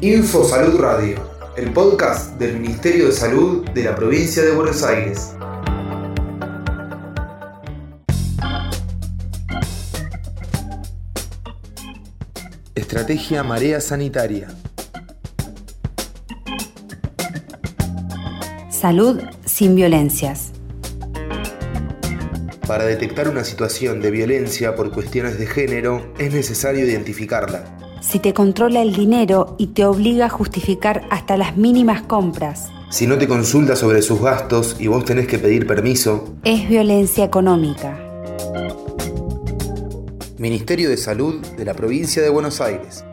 Info Salud Radio, el podcast del Ministerio de Salud de la provincia de Buenos Aires. Estrategia Marea Sanitaria. Salud sin violencias. Para detectar una situación de violencia por cuestiones de género es necesario identificarla. Si te controla el dinero y te obliga a justificar hasta las mínimas compras. Si no te consulta sobre sus gastos y vos tenés que pedir permiso. Es violencia económica. Ministerio de Salud de la Provincia de Buenos Aires.